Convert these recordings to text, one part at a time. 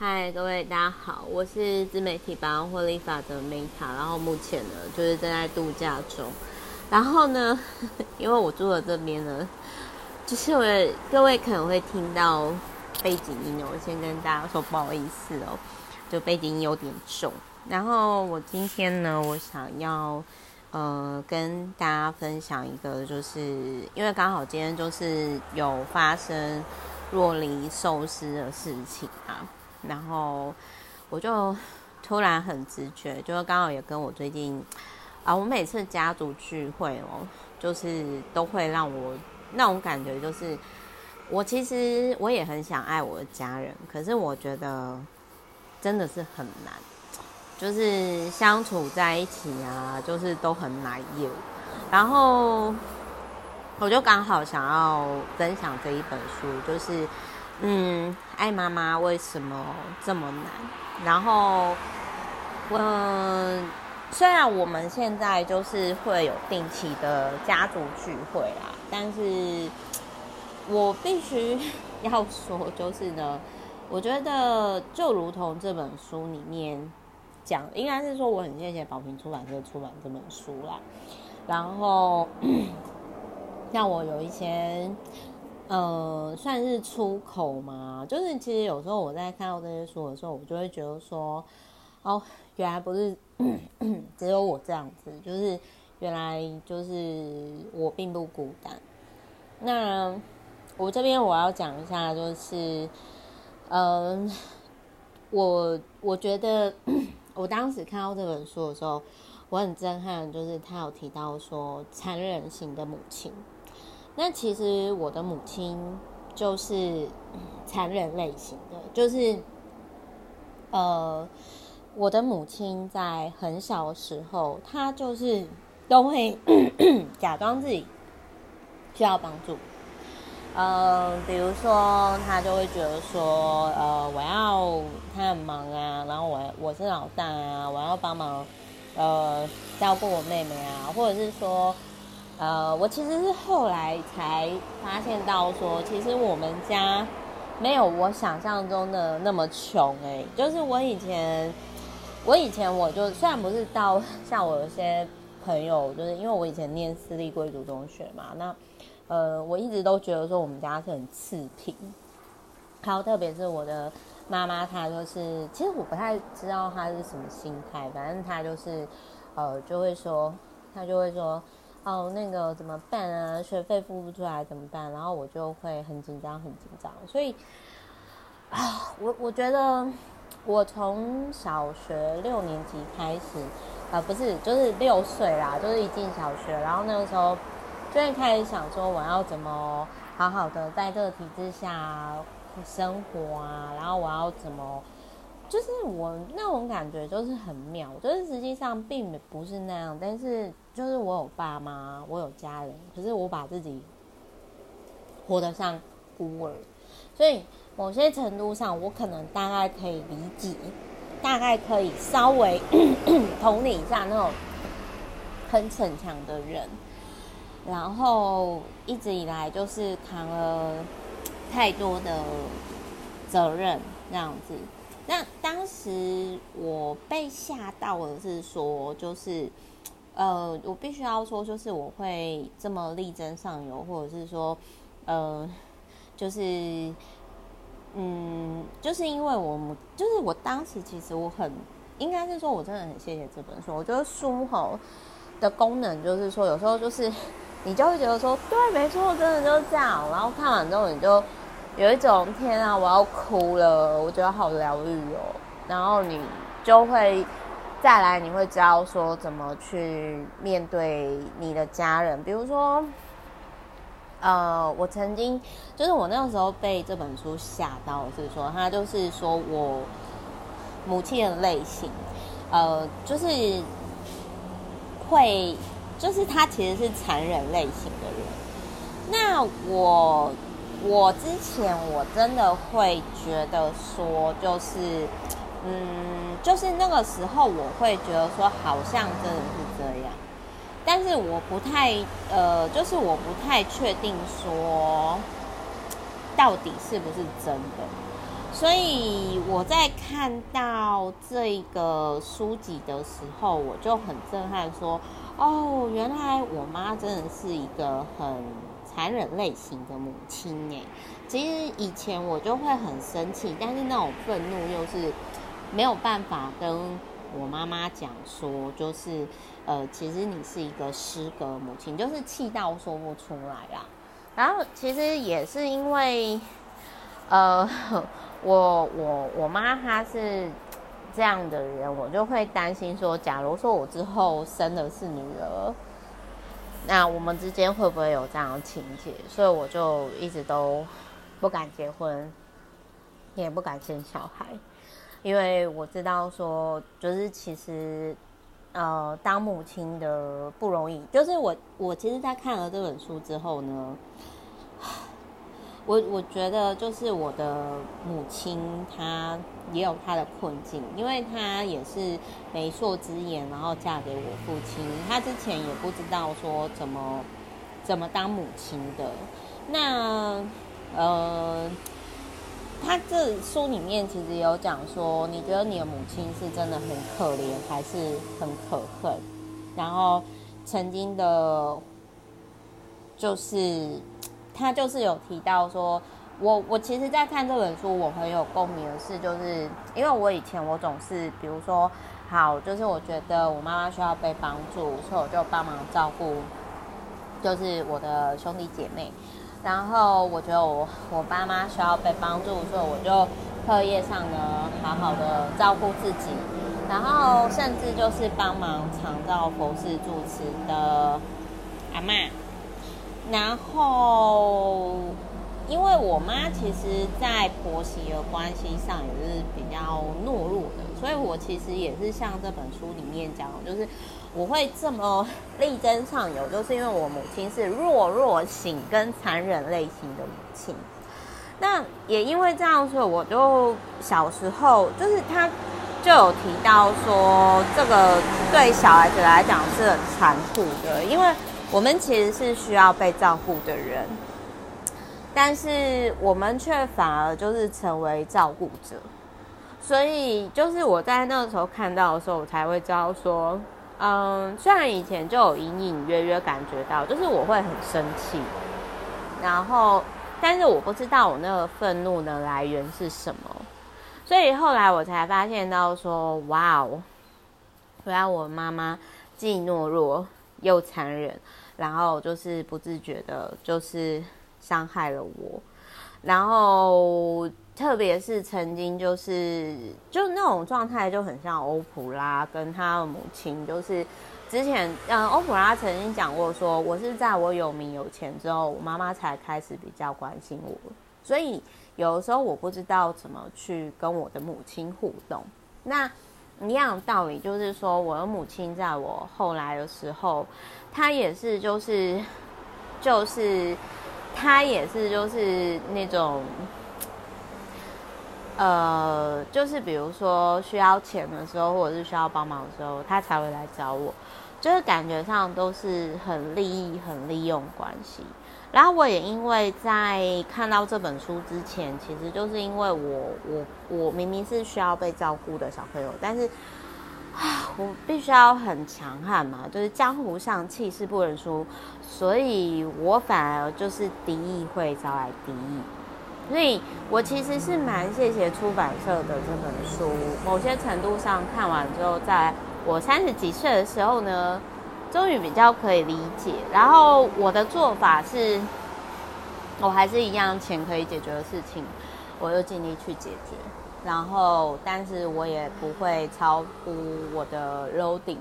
嗨，各位大家好，我是自媒体百万获利法的 Meta，然后目前呢就是正在度假中，然后呢，因为我住的这边呢，就是我各位可能会听到背景音哦，我先跟大家说不好意思哦，就背景音有点重。然后我今天呢，我想要呃跟大家分享一个，就是因为刚好今天就是有发生若离寿司的事情啊。然后我就突然很直觉，就是刚好也跟我最近啊，我每次家族聚会哦，就是都会让我那种感觉，就是我其实我也很想爱我的家人，可是我觉得真的是很难，就是相处在一起啊，就是都很难有。然后我就刚好想要分享这一本书，就是。嗯，爱妈妈为什么这么难？然后，嗯，虽然我们现在就是会有定期的家族聚会啦，但是 我必须要说，就是呢，我觉得就如同这本书里面讲，应该是说我很谢谢宝瓶出版社出版这本书啦。然后，让我有一些。呃，算是出口嘛，就是其实有时候我在看到这些书的时候，我就会觉得说，哦，原来不是 只有我这样子，就是原来就是我并不孤单。那我这边我要讲一下，就是，嗯、我我觉得 我当时看到这本书的时候，我很震撼，就是他有提到说残忍型的母亲。那其实我的母亲就是残忍类型的，就是呃，我的母亲在很小的时候，她就是都会 假装自己需要帮助，呃，比如说她就会觉得说，呃，我要她很忙啊，然后我我是老大啊，我要帮忙呃照顾我妹妹啊，或者是说。呃，我其实是后来才发现到说，其实我们家没有我想象中的那么穷哎。就是我以前，我以前我就虽然不是到像我有些朋友，就是因为我以前念私立贵族中学嘛，那呃，我一直都觉得说我们家是很次品。还有特别是我的妈妈，她就是其实我不太知道她是什么心态，反正她就是呃就会说，她就会说。哦，那个怎么办啊？学费付不出来怎么办？然后我就会很紧张，很紧张。所以啊，我我觉得我从小学六年级开始，啊，不是，就是六岁啦，就是一进小学，然后那个时候就会开始想说，我要怎么好好的在这个体制下生活啊？然后我要怎么？就是我那种感觉就是很妙，就是实际上并不是那样，但是就是我有爸妈，我有家人，可是我把自己活得像孤儿，所以某些程度上，我可能大概可以理解，大概可以稍微 同理一下那种很逞强的人，然后一直以来就是扛了太多的责任，这样子。其实我被吓到的是说，就是，呃，我必须要说，就是我会这么力争上游，或者是说，呃，就是，嗯，就是因为我们，就是我当时其实我很，应该是说我真的很谢谢这本书。我觉得书吼的功能就是说，有时候就是你就会觉得说，对，没错，真的就是这样。然后看完之后，你就。有一种天啊，我要哭了，我觉得好疗愈哦。然后你就会再来，你会知道说怎么去面对你的家人。比如说，呃，我曾经就是我那个时候被这本书吓到，是说他就是说我母亲的类型，呃，就是会，就是他其实是残忍类型的人。那我。我之前我真的会觉得说，就是，嗯，就是那个时候我会觉得说，好像真的是这样，但是我不太，呃，就是我不太确定说，到底是不是真的。所以我在看到这个书籍的时候，我就很震撼，说：“哦，原来我妈真的是一个很残忍类型的母亲。”哎，其实以前我就会很生气，但是那种愤怒又是没有办法跟我妈妈讲说，就是呃，其实你是一个失格母亲，就是气到说不出来啦。然后其实也是因为，呃。我我我妈她是这样的人，我就会担心说，假如说我之后生的是女儿，那我们之间会不会有这样的情节？所以我就一直都不敢结婚，也不敢生小孩，因为我知道说，就是其实呃，当母亲的不容易。就是我我其实，在看了这本书之后呢。我我觉得就是我的母亲，她也有她的困境，因为她也是媒妁之言，然后嫁给我父亲。她之前也不知道说怎么怎么当母亲的。那呃，他这书里面其实有讲说，你觉得你的母亲是真的很可怜，还是很可恨？然后曾经的，就是。他就是有提到说，我我其实，在看这本书，我很有共鸣的是，就是因为我以前我总是，比如说，好，就是我觉得我妈妈需要被帮助，所以我就帮忙照顾，就是我的兄弟姐妹。然后我觉得我我爸妈需要被帮助，所以我就课业上呢，好好的照顾自己，然后甚至就是帮忙常照佛事住持的阿嬷。然后，因为我妈其实，在婆媳的关系上也是比较懦弱的，所以我其实也是像这本书里面讲，就是我会这么 力争上游，就是因为我母亲是弱弱型跟残忍类型的母亲。那也因为这样，所以我就小时候就是他就有提到说，这个对小孩子来讲是很残酷的，因为。我们其实是需要被照顾的人，但是我们却反而就是成为照顾者，所以就是我在那个时候看到的时候，我才会知道说，嗯，虽然以前就有隐隐约约感觉到，就是我会很生气，然后，但是我不知道我那个愤怒的来源是什么，所以后来我才发现到说，哇哦，原来我妈妈既懦弱又残忍。然后就是不自觉的，就是伤害了我。然后特别是曾经就是就那种状态，就很像欧普拉跟他的母亲。就是之前，嗯，欧普拉曾经讲过说，我是在我有名有钱之后，我妈妈才开始比较关心我。所以有的时候我不知道怎么去跟我的母亲互动。那一样的道理就是说，我的母亲在我后来的时候。她也是，就是，就是，她也是，就是那种，呃，就是比如说需要钱的时候，或者是需要帮忙的时候，他才会来找我，就是感觉上都是很利益、很利用关系。然后我也因为在看到这本书之前，其实就是因为我，我，我明明是需要被照顾的小朋友，但是啊。我必须要很强悍嘛，就是江湖上气势不能输，所以我反而就是敌意会招来敌意，所以我其实是蛮谢谢出版社的这本书，某些程度上看完之后，在我三十几岁的时候呢，终于比较可以理解。然后我的做法是，我还是一样钱可以解决的事情，我就尽力去解决。然后，但是我也不会超乎我的 loading，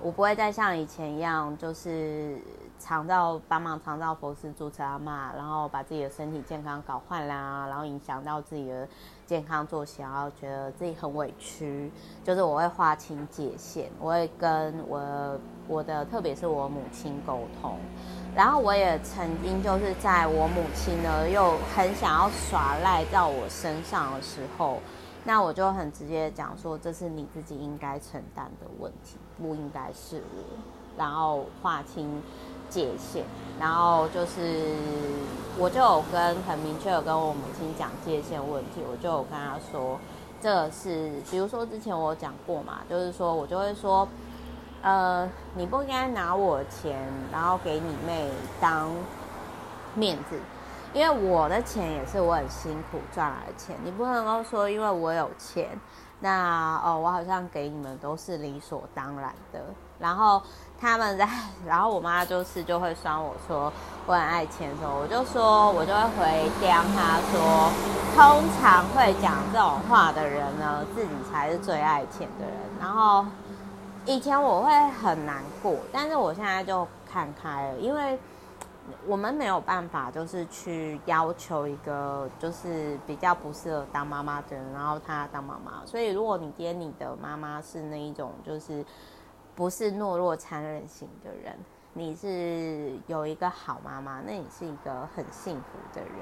我不会再像以前一样，就是长照帮忙长照佛事住持阿嬷，然后把自己的身体健康搞坏啦，然后影响到自己的健康作息，然后觉得自己很委屈。就是我会划清界限，我会跟我我的，特别是我母亲沟通。然后我也曾经就是在我母亲呢又很想要耍赖到我身上的时候，那我就很直接讲说，这是你自己应该承担的问题，不应该是我。然后划清界限，然后就是我就有跟很明确有跟我母亲讲界限问题，我就有跟她说，这是比如说之前我讲过嘛，就是说我就会说，呃，你不应该拿我钱，然后给你妹当面子。因为我的钱也是我很辛苦赚来的钱，你不能够说因为我有钱，那哦我好像给你们都是理所当然的。然后他们在，然后我妈就是就会酸我说我很爱钱的时候，我就说我就会回刁他说，通常会讲这种话的人呢，自己才是最爱钱的人。然后以前我会很难过，但是我现在就看开了，因为。我们没有办法，就是去要求一个就是比较不适合当妈妈的人，然后他当妈妈。所以，如果你爹你的妈妈是那一种就是不是懦弱残忍型的人，你是有一个好妈妈，那你是一个很幸福的人。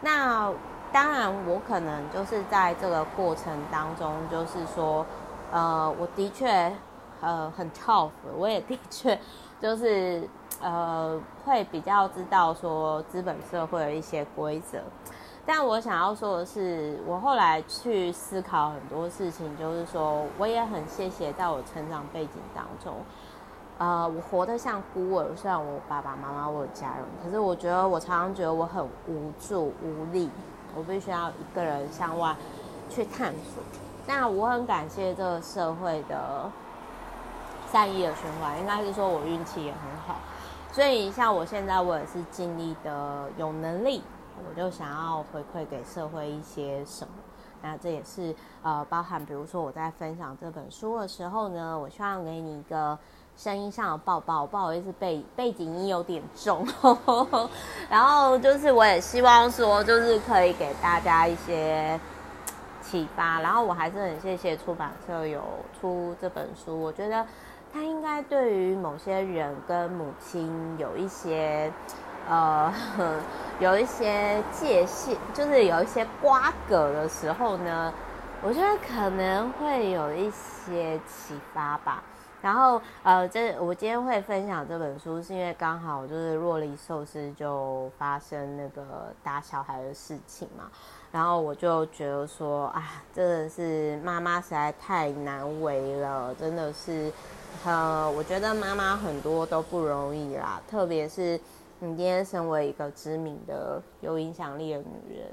那当然，我可能就是在这个过程当中，就是说，呃，我的确呃很 tough，我也的确就是。呃，会比较知道说资本社会的一些规则，但我想要说的是，我后来去思考很多事情，就是说，我也很谢谢在我成长背景当中，呃，我活得像孤儿，虽然我爸爸妈妈我有家人，可是我觉得我常常觉得我很无助无力，我必须要一个人向外去探索。那我很感谢这个社会的善意的循环，应该是说我运气也很好。所以，像我现在，我也是尽力的有能力，我就想要回馈给社会一些什么。那这也是呃，包含比如说我在分享这本书的时候呢，我希望给你一个声音上的抱抱。不好意思，背背景音有点重，然后就是我也希望说，就是可以给大家一些启发。然后我还是很谢谢出版社有出这本书，我觉得。他应该对于某些人跟母亲有一些，呃，有一些界限，就是有一些瓜葛的时候呢，我觉得可能会有一些启发吧。然后，呃，这我今天会分享这本书，是因为刚好就是若离寿司就发生那个打小孩的事情嘛，然后我就觉得说，啊，真的是妈妈实在太难为了，真的是。呃，我觉得妈妈很多都不容易啦，特别是你今天身为一个知名的、有影响力的女人，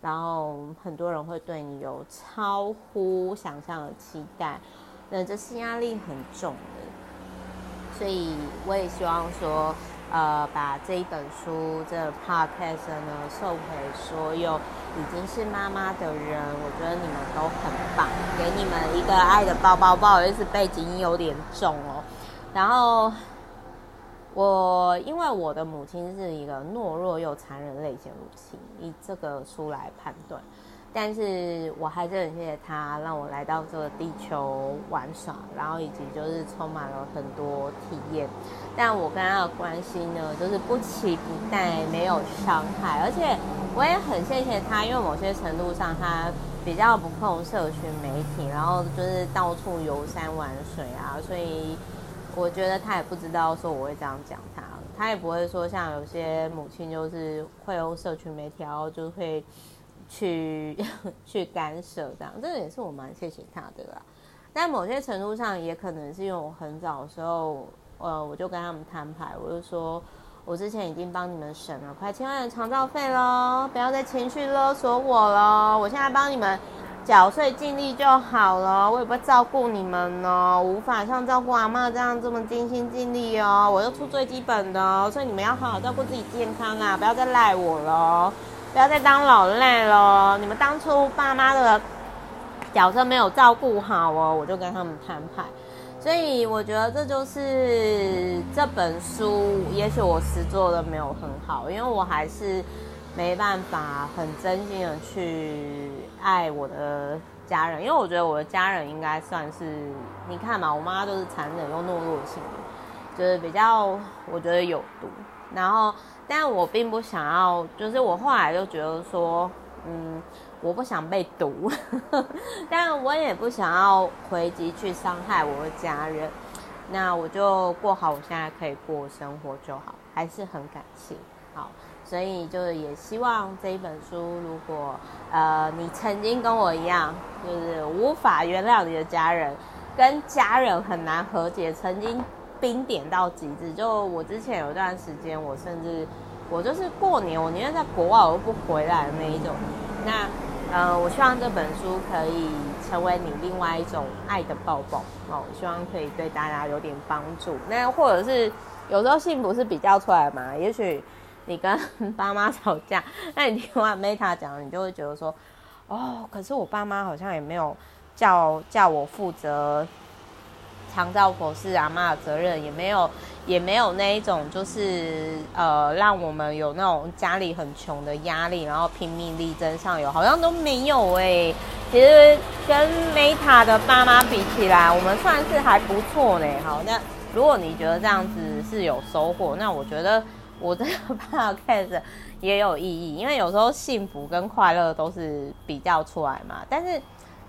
然后很多人会对你有超乎想象的期待，那这是压力很重的。所以我也希望说，呃，把这一本书这个 podcast 呢送给所有。已经是妈妈的人，我觉得你们都很棒，给你们一个爱的抱抱。不好意思，背景音有点重哦。然后我因为我的母亲是一个懦弱又残忍类型母亲，以这个书来判断。但是我还是很谢谢他，让我来到这个地球玩耍，然后以及就是充满了很多体验。但我跟他的关系呢，就是不期不待，没有伤害。而且我也很谢谢他，因为某些程度上他比较不碰社群媒体，然后就是到处游山玩水啊，所以我觉得他也不知道说我会这样讲他，他也不会说像有些母亲就是会用社群媒体，然后就会。去 去干涉这样，这个也是我蛮谢谢他的啦。但某些程度上，也可能是因为我很早的时候，呃，我就跟他们摊牌，我就说，我之前已经帮你们省了快千万的长照费喽，不要再情绪勒索我喽。我现在帮你们缴税尽力就好了，我也不会照顾你们哦，无法像照顾阿妈这样这么尽心尽力哦。我就出最基本的，所以你们要好好照顾自己健康啊，不要再赖我喽。不要再当老赖了！你们当初爸妈的角色没有照顾好哦，我就跟他们摊牌。所以我觉得这就是这本书，也许我实做的没有很好，因为我还是没办法很真心的去爱我的家人，因为我觉得我的家人应该算是，你看嘛，我妈都是残忍又懦弱型的，就是比较我觉得有毒，然后。但我并不想要，就是我后来就觉得说，嗯，我不想被毒，但我也不想要回击去伤害我的家人，那我就过好我现在可以过生活就好。还是很感谢。好，所以就是也希望这一本书，如果呃你曾经跟我一样，就是无法原谅你的家人，跟家人很难和解，曾经冰点到极致。就我之前有一段时间，我甚至我就是过年，我宁愿在国外，我都不回来的那一种。那呃，我希望这本书可以成为你另外一种爱的抱抱哦，希望可以对大家有点帮助。那或者是有时候幸福是比较出来嘛，也许。你跟爸妈吵架，那你听完 Meta 讲，你就会觉得说，哦，可是我爸妈好像也没有叫叫我负责长照佛事阿嬷的责任，也没有也没有那一种就是呃让我们有那种家里很穷的压力，然后拼命力争上游，好像都没有哎、其实跟 Meta 的爸妈比起来，我们算是还不错呢。好，那如果你觉得这样子是有收获，那我觉得。我这个 podcast 也有意义，因为有时候幸福跟快乐都是比较出来嘛。但是，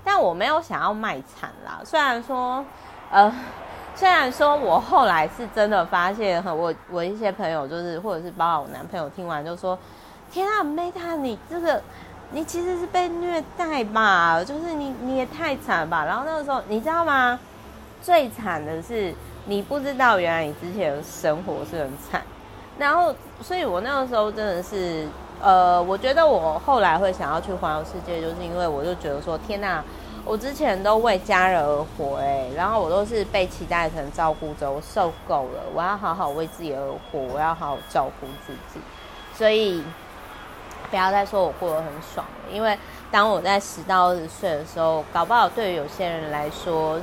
但我没有想要卖惨啦。虽然说，呃，虽然说我后来是真的发现，我我一些朋友就是，或者是包括我男朋友听完就说：“天啊，Meta，你这个你其实是被虐待吧？就是你你也太惨吧？”然后那个时候，你知道吗？最惨的是你不知道，原来你之前的生活是很惨。然后，所以我那个时候真的是，呃，我觉得我后来会想要去环游世界，就是因为我就觉得说，天啊，我之前都为家人而活，哎，然后我都是被期待成照顾着，我受够了，我要好好为自己而活，我要好好照顾自己，所以不要再说我过得很爽了，因为当我在十到二十岁的时候，搞不好对于有些人来说。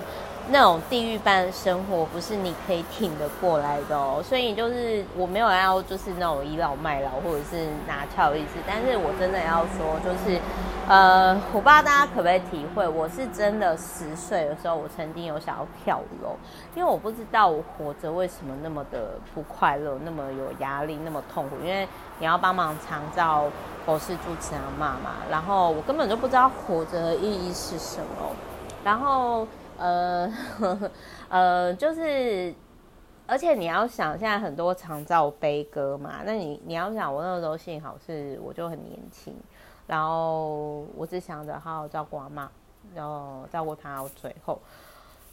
那种地狱般的生活不是你可以挺得过来的哦，所以就是我没有要就是那种倚老卖老或者是拿翘的意思，但是我真的要说就是，呃，我不知道大家可不可以体会，我是真的十岁的时候，我曾经有想要跳楼，因为我不知道我活着为什么那么的不快乐，那么有压力，那么痛苦，因为你要帮忙长照博士主持人妈妈，然后我根本就不知道活着的意义是什么，然后。呃呵呵，呃，就是，而且你要想，现在很多长照悲歌嘛，那你你要想，我那时候幸好是我就很年轻，然后我只想着好好照顾阿嬷，然后照顾她到最后，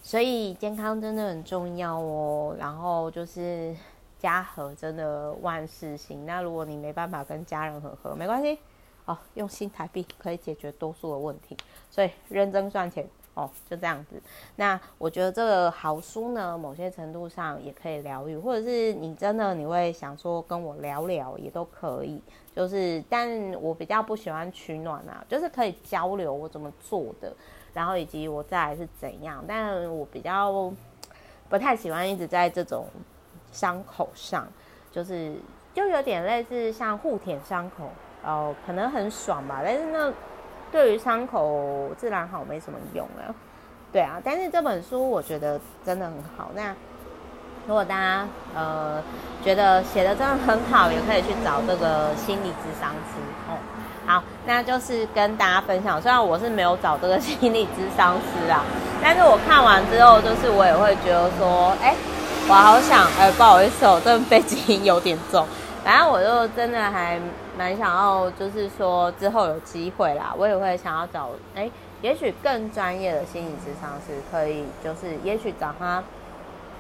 所以健康真的很重要哦。然后就是家和真的万事兴，那如果你没办法跟家人和和，没关系哦，用新台币可以解决多数的问题，所以认真赚钱。哦，就这样子。那我觉得这个好书呢，某些程度上也可以疗愈，或者是你真的你会想说跟我聊聊也都可以。就是，但我比较不喜欢取暖啊，就是可以交流我怎么做的，然后以及我再来是怎样。但我比较不太喜欢一直在这种伤口上，就是就有点类似像互舔伤口哦，可能很爽吧，但是那。对于伤口自然好没什么用啊，对啊，但是这本书我觉得真的很好。那如果大家呃觉得写的真的很好，也可以去找这个心理咨商师哦。好，那就是跟大家分享。虽然我是没有找这个心理咨商师啊，但是我看完之后，就是我也会觉得说，哎，我好想，哎，不好意思哦，这背景有点重。反正我就真的还蛮想要，就是说之后有机会啦，我也会想要找，哎，也许更专业的心理咨商师，可以就是也许找他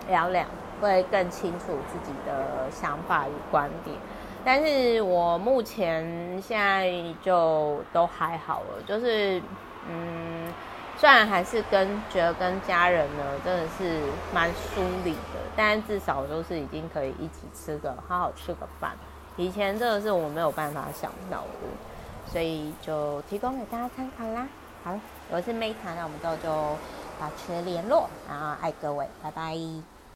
聊聊，会更清楚自己的想法与观点。但是我目前现在就都还好了，就是嗯。虽然还是跟觉得跟家人呢真的是蛮疏离的，但至少就是已经可以一起吃个好好吃个饭。以前这个是我没有办法想到的，所以就提供给大家参考啦。好，我是 Meta，那我们之后就保持联络，然后爱各位，拜拜。